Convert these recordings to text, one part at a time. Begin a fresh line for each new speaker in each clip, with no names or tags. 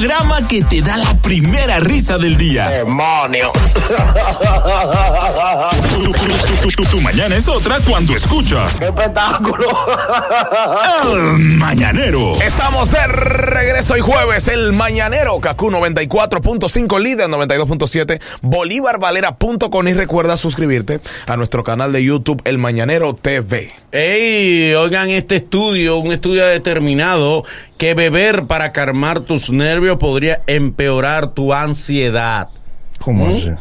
programa que te da la primera risa del día.
¡Demonios!
Tu, tu- tu- tu- tu mañana es otra cuando escuchas
¡Qué espectáculo!
El Mañanero.
Estamos de regreso hoy jueves, el mañanero, Kaku 94.5, líder 92.7, bolívarvalera.com y recuerda suscribirte a nuestro canal de YouTube, El Mañanero TV.
Ey, oigan este estudio, un estudio determinado que beber para calmar tus nervios podría empeorar tu ansiedad.
¿Cómo así?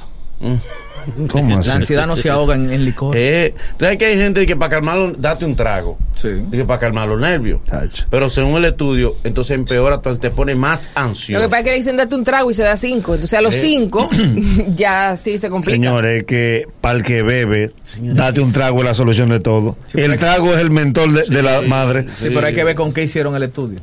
¿Cómo así?
La ansiedad no se ahoga en, en licor.
Eh, tú sabes que hay gente que para calmarlo, date un trago.
Sí.
Dice, para calmar los nervios.
Tacho.
Pero según el estudio, entonces empeora, entonces te pone más
Lo
ansioso.
que pasa es que le dicen date un trago y se da cinco. Entonces a los cinco ya sí se complica.
Señores, que para el que bebe, date un trago es la solución de todo. el trago es el mentor de, de la madre.
Sí, pero hay que ver con qué hicieron el estudio.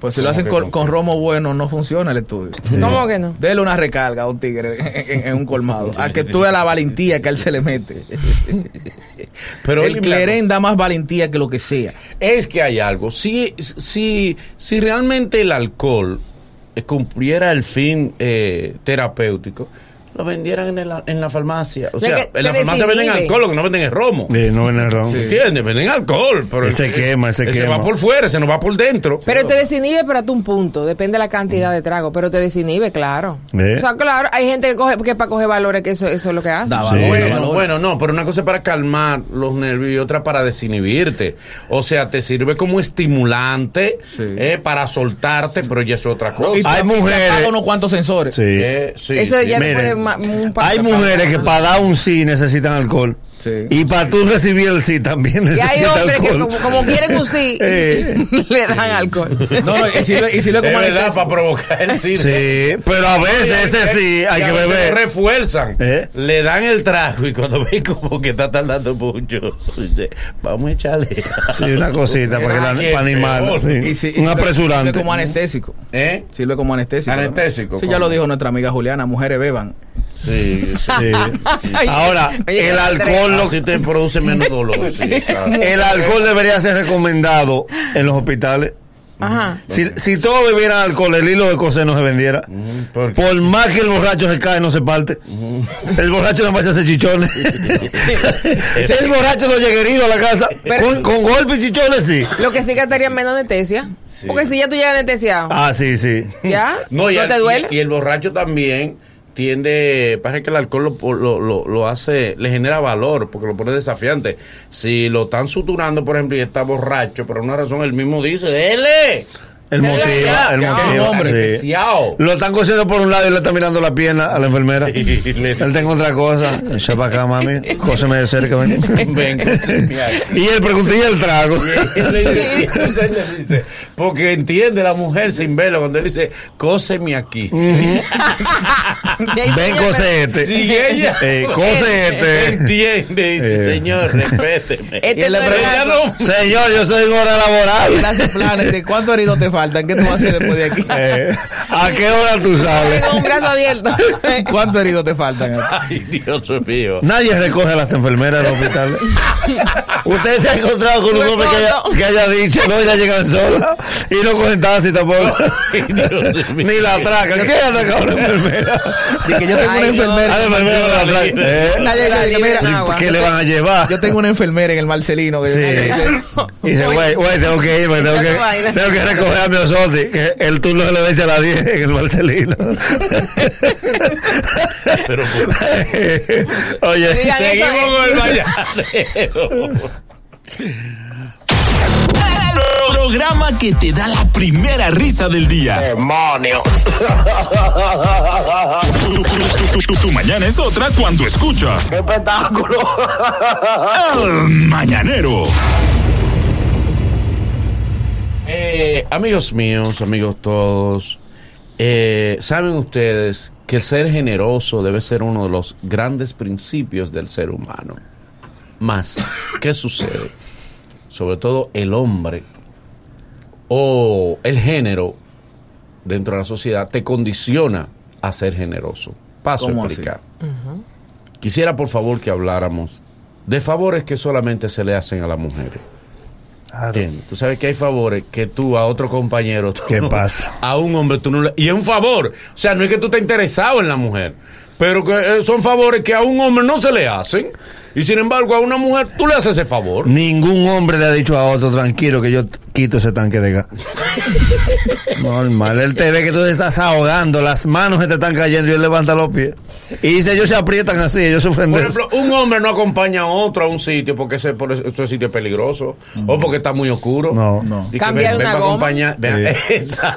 Pues si lo hacen con, romo bueno, no funciona el estudio.
¿Cómo que no?
Dele una recarga a un tigre en, en un colmado. A que tú veas la valentía que él se le mete.
Pero
el clerén da más valentía que lo que sea.
Es que hay algo. Si, si, si realmente el alcohol eh, cumpliera el fin eh, terapéutico, lo vendieran en la, en la farmacia. O sea,
que
en la farmacia venden alcohol, lo que no venden es romo.
Eh, no viene ron.
¿Entiendes? Venden alcohol. Pero
Ese
el-
quema, ese quema.
va por fuera, ese no va por dentro.
Pero te desinhibe, pero hasta un punto. Depende de la cantidad de trago. Pero te desinhibe, claro.
¿Eh?
O sea, claro, hay gente que coge que para coger valores, que eso, eso es lo que hace.
Da
Sí.
valor, da
Bueno,
valor.
bueno, no, pero una cosa es para calmar los nervios y otra para desinhibirte. O sea, te sirve como estimulante
Sí.
eh, para soltarte, pero ya es otra cosa.
Hay
y
mujeres-
apaga unos cuantos sensores.
Sí.
Eh, sí,
Eso
sí.
ya te un
Hay mujeres que para dar un sí necesitan alcohol.
Sí.
Y para tú recibir el sí también
Y hay hombres que
alcohol.
como, como quieren un sí,
Eh.
le dan alcohol.
No, no, y como
verdad,
anestesia.
para provocar el sí.
Sí, pero a veces ese sí hay que
lo
beber.
refuerzan.
¿Eh?
Le dan el trago y cuando ven como que está tardando mucho, dice, vamos a echarle.
Sí, una cosita para, que la, para animarlo. sí.
Y si- y
un apresurante.
Sirve como anestésico.
¿Eh?
Sirve como anestésico. ¿no?
Anestésico,
Sí, ya lo dijo nuestra amiga Juliana. Mujeres beban.
Sí, sí.
Ahora,
oye,
el alcohol, lo-
te produce menos dolor. Sí,
el alcohol debería ser recomendado en los hospitales.
Ajá.
Si, si todos bebieran alcohol, el hilo de coser no se vendiera. Por más que el borracho se cae, no se parte. El borracho no más hace chichones. si el borracho no llega herido a la casa,
Pero-
con, con golpes y chichones, sí.
Lo que sí gastaría menos anestesia. Porque si ya tú llegas anestesiado,
Ah, sí, sí.
¿ya?
No,
¿No,
y, al-
te duele?
y- y el borracho también tiende, parece que el alcohol lo, lo, lo- hace, le genera valor, porque lo pone desafiante. Si lo están suturando, por ejemplo, y está borracho, por una razón él mismo dice, ¡dele!
El motivo, el motivo.
hombre,
sí. Lo están cosiendo por un lado y le está mirando la pierna a la enfermera.
Sí,
Él tengo otra cosa. Echa para acá, mami. Cóseme de cerca, ven.
Ven.
Y él preguntó, ¿y el trago?
Y él le dice, entonces él le dice, porque entiende la mujer sin verlo cuando él dice, cóseme aquí.
Ven, cose este.
Si ella
Eh,
entiende, dice, señor, respéteme.
Este
él le
Señor, yo soy hora
Él
laboral.
hace planes de cuántos heridos te faltan. ¿Qué tú vas a hacer después de aquí?
Eh, ¿A qué hora tú sales?
Con un brazo abierto.
¿Cuántos heridos te faltan?
Ay, Dios mío.
Nadie recoge a las enfermeras del hospital. Usted se ha encontrado con un hombre que haya, que haya dicho, no, ya llegan sola y no cogen taxi tampoco. Ni la atracan. ¿Qué ha atracado una enfermera?
Di que yo tengo
Ay,
una
no.
enfermera.
La enfermera no la. Eh,
Nadie dice, mira,
agua.
¿Qué le van a llevar?
Yo tengo una enfermera en el Marcelino. Que
Sí. Y dice, güey, güey, tengo que irme, tengo que, tengo que recoger a mi Osotti, que el turno se le vence a las 10 en el Marcelino.
Pero,
Oye,
Seguimos
eh.
con el vallanero.
El programa que te da la primera risa del día.
¡Demonios!
Tu, tu- tu- tu- tu mañana es otra cuando escuchas
¡Qué espectáculo!
El Mañanero.
Eh, amigos míos, amigos todos, eh, saben ustedes que el ser generoso debe ser uno de los grandes principios del ser humano. Más, ¿qué sucede? Sobre todo el hombre o el género dentro de la sociedad te condiciona a ser generoso. Paso a explicar. Quisiera por favor que habláramos de favores que solamente se le hacen a las mujeres. ¿Entiendes? Tú sabes que hay favores que tú a otro compañero. tú
¿Qué
no-
pasa?
A un hombre tú no le. Y es un favor. O sea, no es que tú estés interesado en la mujer. Pero que eh, son favores que a un hombre no se le hacen. Y sin embargo, a una mujer tú le haces ese favor.
Ningún hombre le ha dicho a otro, tranquilo, que yo quito ese tanque de gas. Normal. Él te ve que tú te estás ahogando, las manos se te están cayendo y él levanta los pies. Y dice, ellos se aprietan así, ellos sufren
Por ejemplo, un hombre no acompaña a otro a un sitio porque ese, por ese, ese sitio es peligroso o porque está muy oscuro.
No.
No.
Y que
Cambiar una goma.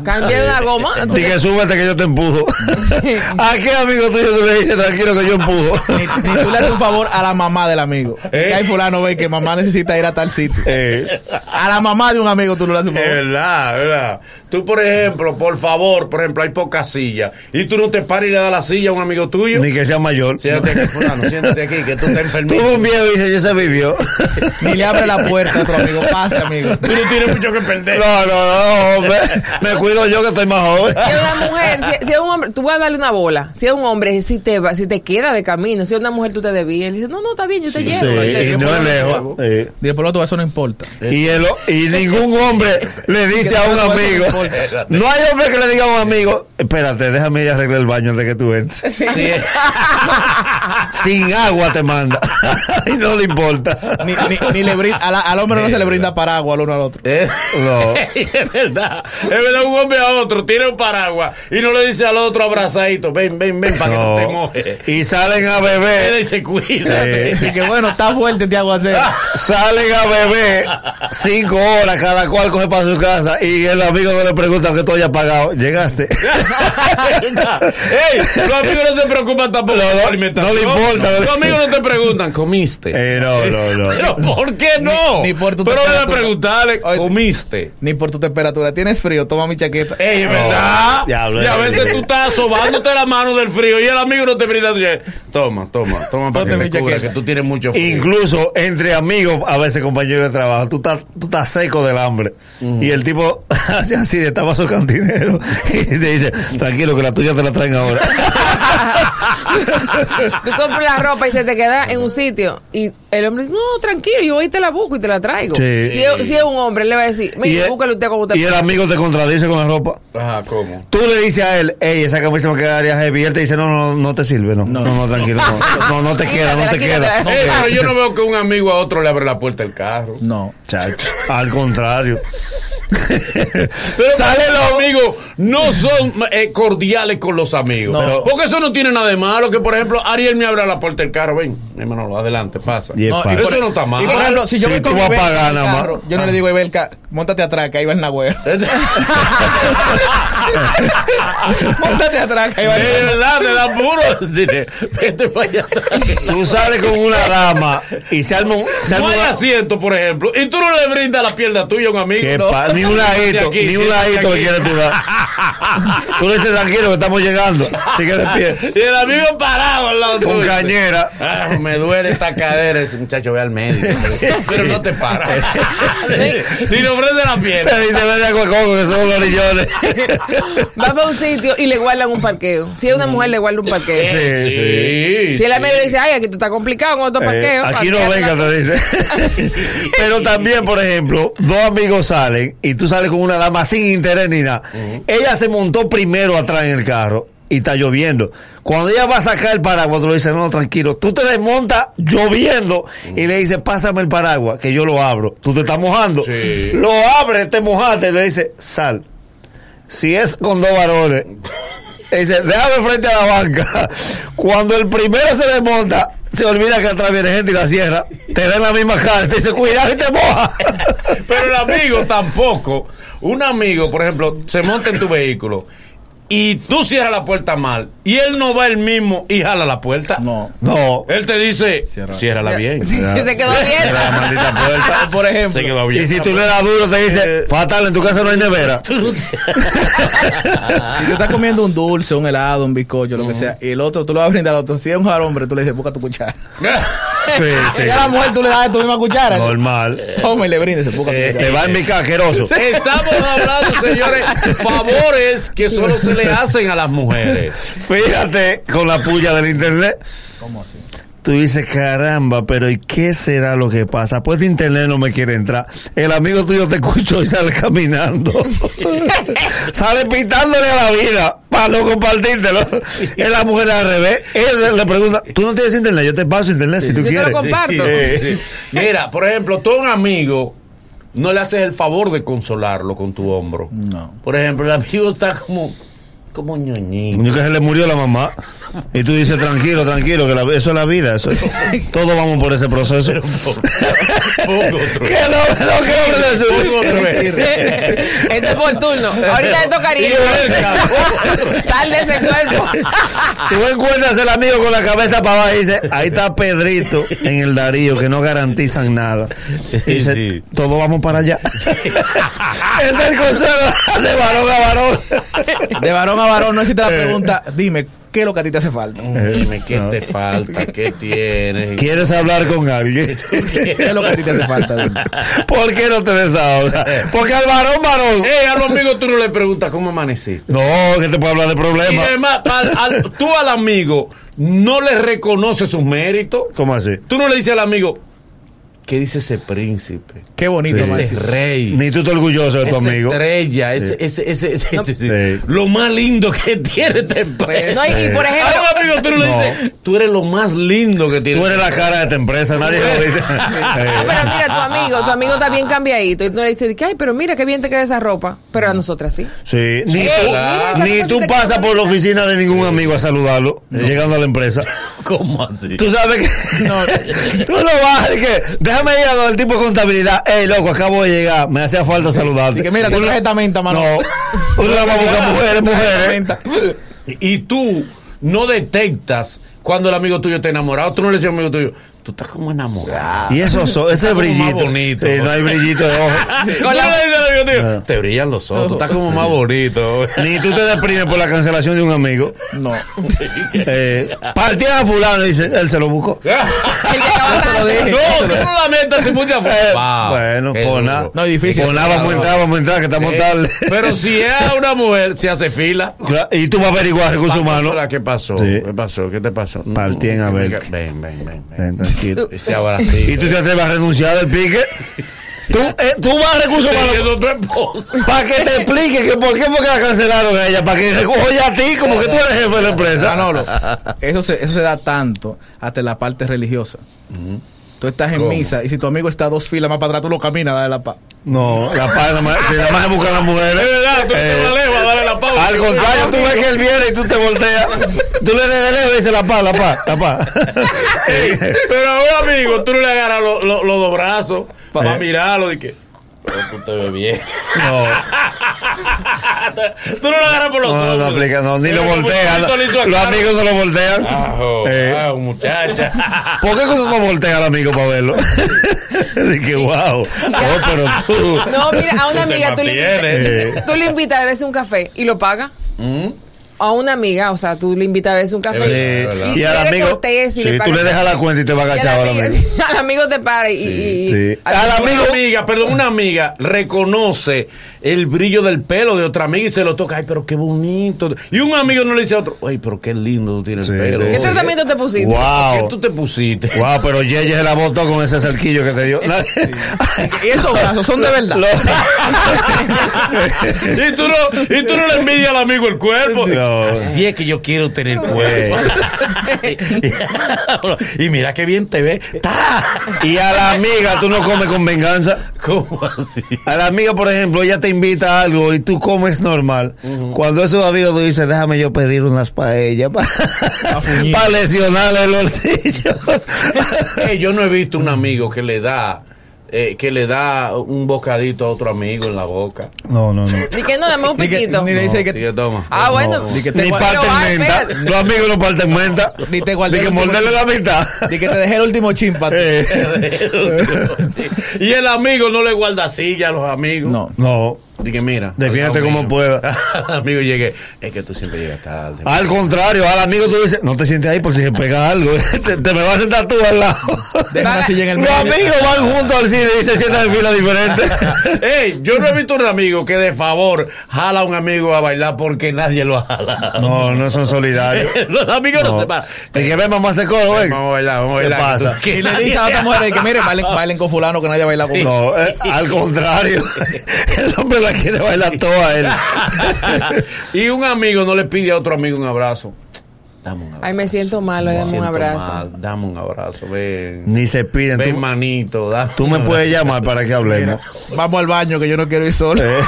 Cambiar una goma.
Dije, súbete que yo te empujo. ¿A qué amigo tuyo tú le dices, tranquilo, que yo empujo?
Ni, ni tú le haces un favor a la mamá del amigo.
Eh.
Que hay fulano ve que mamá necesita ir a tal sitio.
Eh,
A la mamá de un amigo tú no le haces un
Es verdad, es verdad. Tú, por ejemplo, por favor, por ejemplo, hay pocas sillas. Y tú no te paras y le das la silla a un amigo tuyo.
ni que sea mayor.
Siéntate aquí, fulano, siéntate aquí, que tú estás enfermito.
Tuvo un viejo y dice, yo se vivió.
Ni le abre la puerta a otro amigo. Pase, amigo.
Tú no tienes mucho que perder.
No, no, no, hombre. Me cuido yo que estoy más joven.
Si es una mujer, si, si es un hombre, tú vas a darle una bola. Si es un hombre, si te va, si te queda de camino, si es una mujer, tú te dice, no, no, está bien, yo te llevo.
Sí,
Y te-
y no es lejos. Sí.
Dije, por lo otro, eso no importa.
Y, el, y ningún hombre le dice a un amigo. No hay hombre que le diga a un amigo, espérate, déjame ir a arreglar el baño antes que tú entres.
Sí.
Sin agua te manda. y no le importa.
Ni, ni, ni le brinda, a la- al hombre no se le brinda paraguas al uno al otro.
Eh,
No.
es verdad. Es verdad, un hombre a otro tiene un paraguas y no le dice al otro abrazadito, ven, ven, ven, para que no te mojes.
Y salen a beber.
dice, cuídate.
Y que bueno, está fuerte este aguacero.
Salen a beber cinco horas, cada cual coge para su casa. Y el amigo no le pregunta aunque tú hayas pagado. Llegaste.
Ey, los amigos no se preocupan tampoco
No, no,
la alimentación.
no le importa, no
Los amigos no te preguntan, ¿comiste?
Eh, no, no, no.
Pero ¿por qué no?
Ni- ni por tu
Pero debe
temperatura.
preguntarle, ¿comiste?
Ni por tu temperatura. ¿Tienes frío? Toma mi chaqueta.
Ey, verdad.
diablo,
y a
eh.
veces tú estás sobándote la mano del frío y el amigo no te brinda. Toma, toma, toma para que
Ponte
me
mi
cubra,
chaqueta.
que tú tienes mucho frío.
Incluso entre amigos, a veces compañeros de trabajo, tú estás, tú estás seco del Y el tipo hace así de tabazo cantinero y te dice, tranquilo que la tuya te la traen ahora.
Tú compras la ropa y se te queda en un sitio. Y el hombre dice, no, tranquilo, yo voy y te la busco y te la traigo.
Sí.
Si, es, si es un hombre, él le va a decir,
y,
mire,
el,
búscalo usted como usted
y el
pueda".
amigo te contradice con la ropa.
Ajá, ¿cómo?
Tú le dices a él, hey, esa camisa me quedaría heavy. Y él te dice, no, no, no te sirve, no. No, no, tranquilo. No, no, no te queda, no te queda.
Ey, pero yo no veo que un amigo a otro le abre la puerta del carro.
No.
Chacho, al contrario.
Pero
Sale
los
lo-
amigos no son eh, cordiales con los amigos.
No.
Porque eso no tiene nada de malo. Que por ejemplo, Ariel me abre la puerta del carro. Ven, mi hermano, adelante, pasa.
Y es
No, y
fácil.
Eso no está mal.
Y por ejemplo, si yo
Si
voy con
pagar
el carro, yo no le digo a Ibelka, montate atrás, que ahí va el Nagüero. montate atrás, que
De verdad, te da puro. Dile, Vete para allá atrás.
Tú sales con una dama y se arma un... Se
No hay
una-
asiento, por ejemplo, y tú no le brindas la pierna tuya a un amigo.
Qué
No.
pa- ni un ladito,
aquí,
ni un ladito le quieres tú dar. Tú le dices tranquilo que estamos llegando. Sigue de pie.
Y el amigo parado al lado
Con cañera.
Ah, me duele esta cadera. Ese muchacho ve al médico. Pero no te para. Ni le ofrece la
Te
pierna.
dice, ven a Coco, que son los millones.
Va para un sitio y le guardan un parqueo. Si es una mujer, le guardan un parqueo.
Sí, sí.
Si el amigo le dice, ay, aquí tú estás complicado con otro
Eh,
parqueo.
aquí no venga, te dice. Pero también, por ejemplo, dos amigos salen y tú sales con una dama sin interés ni nada. Ella se montó primero atrás en el carro y está lloviendo. Cuando ella va a sacar el paraguas, tú le dices, no, tranquilo. Tú te desmontas lloviendo y le dices, pásame el paraguas, que yo lo abro. Tú te estás mojando.
Sí.
Lo abres, te mojaste y le dices, sal. Si es con dos varones, le dice, déjame frente a la banca. Cuando el primero se desmonta, se olvida que atrás viene gente y la cierra. Te da en la misma cara, te dice, cuidado y te moja.
Pero el amigo tampoco. Un amigo, por ejemplo, se monta en tu vehículo y tú cierras la puerta mal y él no va el mismo y jala la puerta.
No.
No.
Él te dice,
Cierra.
ciérrala bien.
Se quedó bien.
Cierra la maldita puerta.
Por ejemplo.
Se quedó bien.
Y si tú le das duro, te dice, fatal, en tu casa no hay nevera.
Si tú estás comiendo un dulce, un helado, un bizcocho, lo que sea, y el otro, tú le vas a brindar al otro. Si es un hombre, tú le dices, busca tu cuchara.
Sí,
Si a la mujer, tú le das tu misma cuchara.
Normal.
Toma y le brindes, busca tu
Eh, te va a invitar, asqueroso.
Estamos hablando, señores, favores que solo se le hacen a las mujeres.
Fíjate con la puya del internet.
¿Cómo así?
Tú dices, caramba, pero ¿y qué será lo que pasa? Pues de internet no me quiere entrar. El amigo tuyo te escuchó y sale caminando. sale pitándole a la vida para no compartírtelo. Es la mujer al revés. Él le pregunta, ¿tú no tienes internet? Yo te paso internet si tú
Yo te lo
quieres.
comparto.
Mira, por ejemplo, tú a un amigo no le haces el favor de consolarlo con tu hombro.
No.
Por ejemplo, el amigo está como, como ñoñito.
Que se le murió la mamá. Y tú dices, tranquilo, tranquilo, que la- eso es la vida. Eso es- todos vamos por ese proceso.
Pongo otro.
¿Qué lo, lo que
Esto es por turno. Ahorita te tocaría. Sal de ese cuerpo.
Tú encuentras el amigo con la cabeza para abajo y dice, ahí está Pedrito en el Darío, que no garantizan nada. Y dice,
Sí.
todos vamos para allá. es el consejo de varón a varón.
De varón a varón no existe la pregunta, dime, ¿qué es lo que a ti te hace falta?
Dime qué
No.
te falta, qué tienes.
¿Quieres hablar con alguien?
¿Qué es lo que a ti te hace falta? Dime.
¿Por qué no te desahogas? Porque al varón, varón.
Ey, a los amigos tú no le preguntas cómo amaneciste.
No, que te puede hablar de
Y
problemas.
además, al- al- tú al amigo no le reconoces sus méritos.
¿Cómo así?
Tú no le dices al amigo, ¿qué dice ese príncipe?
Qué bonito,
Sí.
Ese rey.
Ni tú estás orgulloso de tu
esa
amigo.
estrella, ese, ese, ese, ese- ese-
Sí.
lo más lindo que tiene esta empresa.
No, y, y por
A
ejemplo,
un amigo tú no le dices, tú eres lo más lindo que tiene.
Tú eres la cara de esta empresa, nadie lo dice.
Ah, pero mira, tu amigo, tu amigo está bien cambiadito. Y tú le dices, ay, pero mira qué bien te queda esa ropa. Pero a nosotras sí.
Sí, ni tú, ni pasas por la oficina de ningún amigo a saludarlo, llegando a la empresa.
¿Cómo así?
Tú sabes que no, tú no vas, de que déjame ir a donde el tipo de contabilidad. Ey, loco, acabo de llegar, me hacía falta saludarte.
Y que mira, te
Uno-
traje esta menta, mano.
No, uno la va a buscar mujeres, mujeres.
Menta.
Y tú no detectas cuando el amigo tuyo está enamorado. Tú no le dices al amigo tuyo, tú estás como enamorado.
Y eso, so- ese
Está como más
brillito.
bonito.
No hay brillito de ojo.
Tuyo,
No.
te brillan los ojos, tú estás como más bonito.
Ni tú te deprimes por la cancelación de un amigo.
No.
Eh, partía a fulano dice, él se lo buscó.
No, tú no la metas sin mucha
Eh,
Wow,
bueno,
duro.
nada.
No, es difícil.
Pues nada, vamos a entrar, vamos a entrar, que estamos
Eh,
tarde.
Pero si es a una mujer, se hace fila.
Y tú vas a averiguar recursos humanos.
¿Qué pasó?
Sí.
¿Qué pasó? ¿Qué te pasó?
Partí en Abel.
Ven, ven, ven. ven.
¿Y tú te atreves a renunciar del pique? ¿Tú, eh, tú vas a recursos para que te explique que por qué fue que la cancelaron a ella, para que recoja ya a ti como que tú eres jefe de la empresa.
Manolo, eso se, eso se da tanto hasta en la parte religiosa. Tú estás en misa y si tu amigo está dos filas más para atrás, tú lo caminas, dale la paz.
No, la paz, si nada más se buscan las mujeres.
Es verdad, tú
Eh,
te la lejos a la pausa.
Al contrario, tú ves que él viene y tú te volteas. Tú le des de lejos y dices la paz, la paz, la paz.
Pero a un amigo, tú no le agarras lo- lo- los dos brazos para
Eh.
mirarlo y que. Pero tú te ves bien.
No,
tú no lo agarras por los
no, no,
hombros.
aplica, no, ni lo voltean. Los amigos no lo voltean.
Ajo,
Eh.
ajo, muchacha.
¿Por qué cuando no voltea al amigo para verlo? Dije, wow. Oh, pero tú.
No, mira, a una amiga tú le,
mantiene.
invitas,
Eh.
tú le invitas a beberse un café y lo paga.
¿Mm?
A una amiga, o sea, tú le invitas a beberse un café.
Sí. Y al
eres
amigo.
y
Sí,
le
tú le dejas la cuenta y te va
Y al
agachado al
amigo, al amigo te para y... y-
Sí.
al-
Al
Una
amigo.
amiga, perdón, una amiga reconoce el brillo del pelo de otra amiga y se lo toca. Ay, pero qué bonito. Y un amigo no le dice a otro, ay, pero qué lindo tú tienes
Sí,
el pelo.
¿Qué tratamiento te pusiste?
¿Qué
Wow.
tú te pusiste?
Wow, pero Yeye se la botó con ese cerquillo que te dio.
Y esos brazos son de verdad.
Lo-
y, tú no, y tú no le envidias al amigo el cuerpo.
No.
Así es que yo quiero tener cuerpo. y mira qué bien te ve. ¡Ta!
y a la amiga tú no comes con venganza.
¿Cómo así?
A la amiga, por ejemplo, ella te invita a algo y tú comes normal. Cuando esos amigos tú dices, déjame yo pedir unas paellas para
fuñir.
lesionarle el bolsillo.
Yo no he visto un amigo que le da eh, que le da un bocadito a otro amigo en la boca.
no, no, no.
Ni que no, dame un
Ni que-
piquito.
ni le dice que,
que toma.
Ah, bueno.
Ni que te
Ni parten menta. Los amigos no parten menta.
Ni te guardé
Ni que morderle la mitad.
ni que te dejé el último chimpa.
Eh,
y el amigo no le guarda silla a los amigos.
No.
no.
Dije, mira.
Defiéndete
al
como
mío.
pueda.
amigo, llegué. Es que tú siempre llegas tarde.
Al contrario, al amigo tú dices, no te sientes ahí por si se pega algo. te, te me vas a sentar tú al lado.
Deja una silla en el
Los amigos van juntos al cine y se sientan en fila diferente.
Ey, yo no he visto un amigo que de favor jala a un amigo a bailar porque nadie lo jala.
No, no son solidarios.
Los amigos no,
No.
se paran.
El que ve mamá se coro, ven.
Vamos a bailar, vamos a
¿Qué
bailar.
pasa?
Que
Y le dice a otra mujer que miren, bailen, bailen con fulano que nadie baila con él.
No, eh, al contrario. El hombre la quiere bailar toda a él.
y un amigo no le pide a otro amigo un abrazo. Dame un abrazo.
Ay, me siento mal,
Me
dame un abrazo.
mal, Dame un abrazo, ven.
Ni se piden.
Ven,
Tú,
manito. dame
tú me puedes llamar para que hablemos.
Vamos al baño que yo no quiero ir solo.
Eh.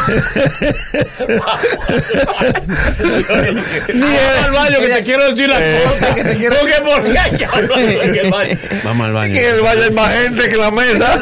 Vamos al baño que te quiero decir una
Eh.
cosa.
Que te quiero-
Porque por qué hay que hablar en el baño. Vamos al baño.
Que el baño hay más gente que la mesa.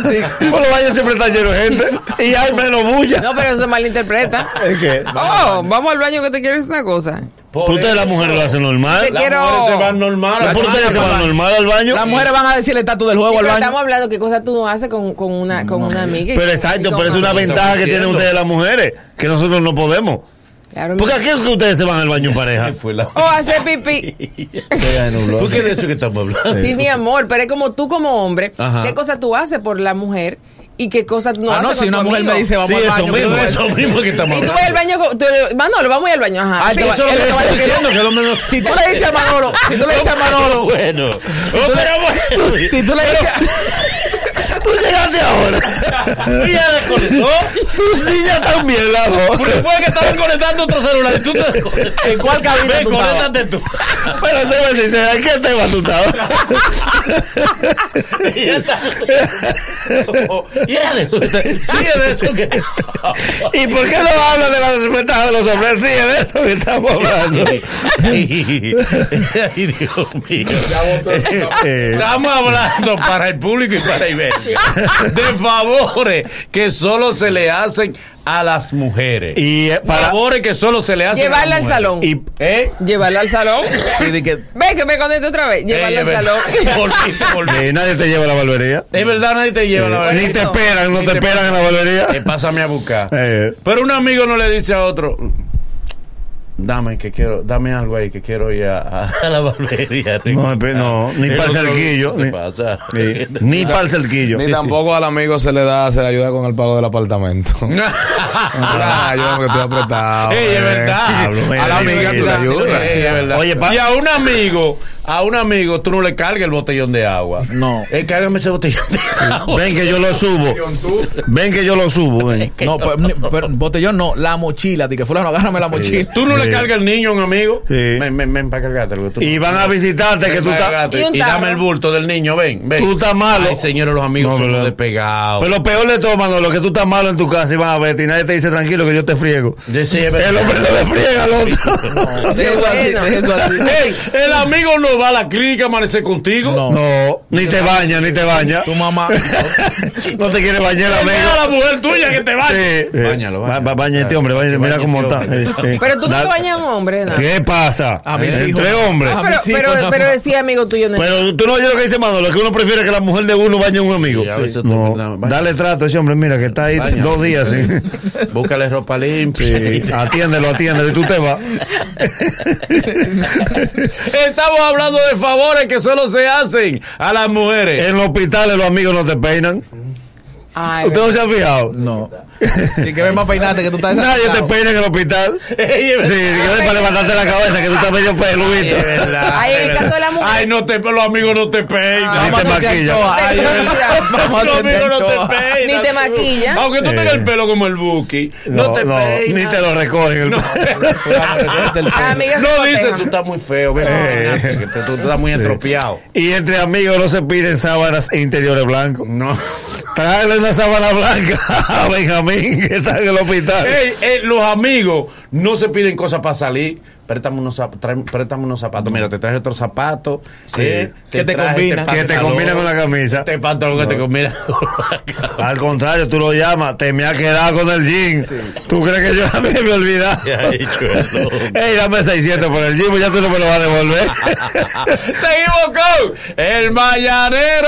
Por los baños siempre están llenos de gente. Y hay menos bulla.
No, pero eso se malinterpreta.
Es que.
Oh, vamos al baño que te quiero decir una cosa.
Por
Ustedes las mujeres lo hacen normal.
Las
quiero-
mujeres se van normal.
¿Por ustedes se van normal al baño?
Las mujeres van a decir el estatus del juego
Sí,
al baño.
estamos hablando qué cosas tú no haces con, con una, con una amiga.
Pero exacto, pero es una ventaja que tienen ustedes las mujeres, que nosotros no podemos.
Claro,
Porque aquí es que ustedes se van al baño en pareja.
Fue la-
O hacer pipí.
¿Por qué de eso que estamos hablando?
Sí, mi amor, pero es como tú como hombre,
Ajá.
¿qué cosas tú haces por la mujer y qué cosas no
ah,
haces
no,
con
si
tu
una mujer
amigo?
me dice vamos
Sí,
al
eso
baño.
mismo,
pero-
Eso mismo que estamos
Y tú
hablando.
vas al baño, tú, Manolo, vamos a ir al baño, ajá.
Ah,
Sí, eso es lo que
decir. que no, Si tú le dices a Manolo, si tú le dices a Manolo,
Bueno.
si tú le dices,
Tú llegaste ahora.
Ya desconectó.
Tus niñas también, la dos.
Porque fue que estaban conectando otro celular y tú te desconectas.
¿en cuál cabina
Ven,
tú estabas?
conéctate tú.
Pero se me sincera, ¿en qué tema tú estabas?
Y ya está. Y era de eso. Sí, es de eso que.
¿Y por qué no hablas de las desventajas de los hombres? Sí, es de eso que estamos hablando.
Ay, Dios mío. Estamos hablando para el público y para Iberia de favores que solo se le hacen a las mujeres.
y eh, para.
favores que solo se le hacen
Llevarla
a
al
las mujeres.
salón.
Y,
¿Eh?
Llevarla al salón.
Sí, de que
Ve que me conecte otra vez. Llevarla
Ey,
al salón.
Volviste, volviste.
eh, nadie te lleva a la barbería.
Es verdad, nadie te lleva la
Ni te esperan, no
Ni
te
te
esperan en la barbería.
Eh, pásame a buscar.
Eh.
Pero un amigo no le dice a otro, dame que quiero, dame algo ahí que quiero ir a, a- la barbería.
No, espe- no, ni para el cerquillo.
¿qué te
Ni,
pasa?
Sí, ni para el cerquillo.
Ni tampoco al amigo se le da, se le ayuda con el pago del apartamento. Ah, yo que estoy apretado.
Ey, es
eh.
verdad.
Diablo,
A la amiga tú le.
Ey, verdad.
Oye, pa-
y a un amigo, a un amigo tú no le cargas el botellón de agua.
No.
Eh, cárgame ese botellón de agua.
Ven que yo lo subo. Ven que yo lo subo. Ven.
no, pero, pero botellón no, la mochila, di que fulano, agárrame la mochila.
Tú no
Sí.
le cargas el niño a un amigo.
Sí.
Ven, ven, ven para cargártelo. tú
Y
no-
van a visitarte que tú estás.
Y
dame el bulto del niño, ven, ven.
Tú estás malo.
Ay, señores, los amigos
No,
son despegados.
Pero lo peor de todo, Manolo, que tú estás malo en tu casa y vas a verte y nadie te dice tranquilo que yo te friego. El hombre no le friega al otro.
Deja eso así, eso así.
Ey, el amigo no va a la clínica a amanecer contigo.
No.
No, ni te baña, ni te baña.
Tu mamá.
No te quiere bañar,
Mira a
amigo.
la mujer tuya que te baña.
Sí, sí.
Báñalo, báñalo.
Baña este hombre, baña, mira cómo
este
está. Sí, sí.
Pero tú no te bañas a un hombre, ¿no?
¿Qué pasa?
A mis hijos.
Entre hombres.
Pero, decía amigo tuyo. No
Pero tú no oyes lo que dice Manolo, que uno prefiere que la mujer de uno bañe a un amigo.
Sí, a veces tú-
No, dale trato a ese hombre, mira que está ahí
Baña.
dos días. Sí.
Búscale ropa limpia.
Sí, atiéndelo, atiéndelo y tú te vas.
Estamos hablando de favores que solo se hacen a las mujeres.
En los hospitales los amigos no te peinan.
Ay,
¿Usted no se ha fijado?
No. Y que ven más peinarte que tú estás
Nadie te peina en el hospital. Sí, que para levantarte la cabeza, que tú estás medio peludito.
Es verdad,
Ay, en el caso de la mujer.
Ay, no te, los amigos no te peinan.
Ah,
Ni te
a hacerte
maquilla.
anchoa.
Ay, es verdad.
Vamos a
Los amigos no te peinan.
Ni te maquilla.
Aunque tú tengas el pelo como el Buki. No, te peinan.
ni te lo recogen. el-
el pelo.
No dices, tú estás muy feo. Tú estás muy estropeado.
Y entre amigos no se piden sábanas interiores blancos.
No.
Tráele una sábana blanca a Benjamín, que está en el hospital.
Ey, ey, los amigos no se piden cosas para salir. Préstame unos, préstame unos zapatos. Mira, te traje otro zapato. eh,
Que te
traje
combina.
este
Que te combina con la camisa.
Este pantalón que te combina con la camisa.
Al contrario, tú lo llamas, te me ha quedado con el jean. ¿Tú crees que yo a mí me he olvidado? Ey, dame 600 por el jean, ya tú no me lo vas a devolver.
Seguimos con el mañanero.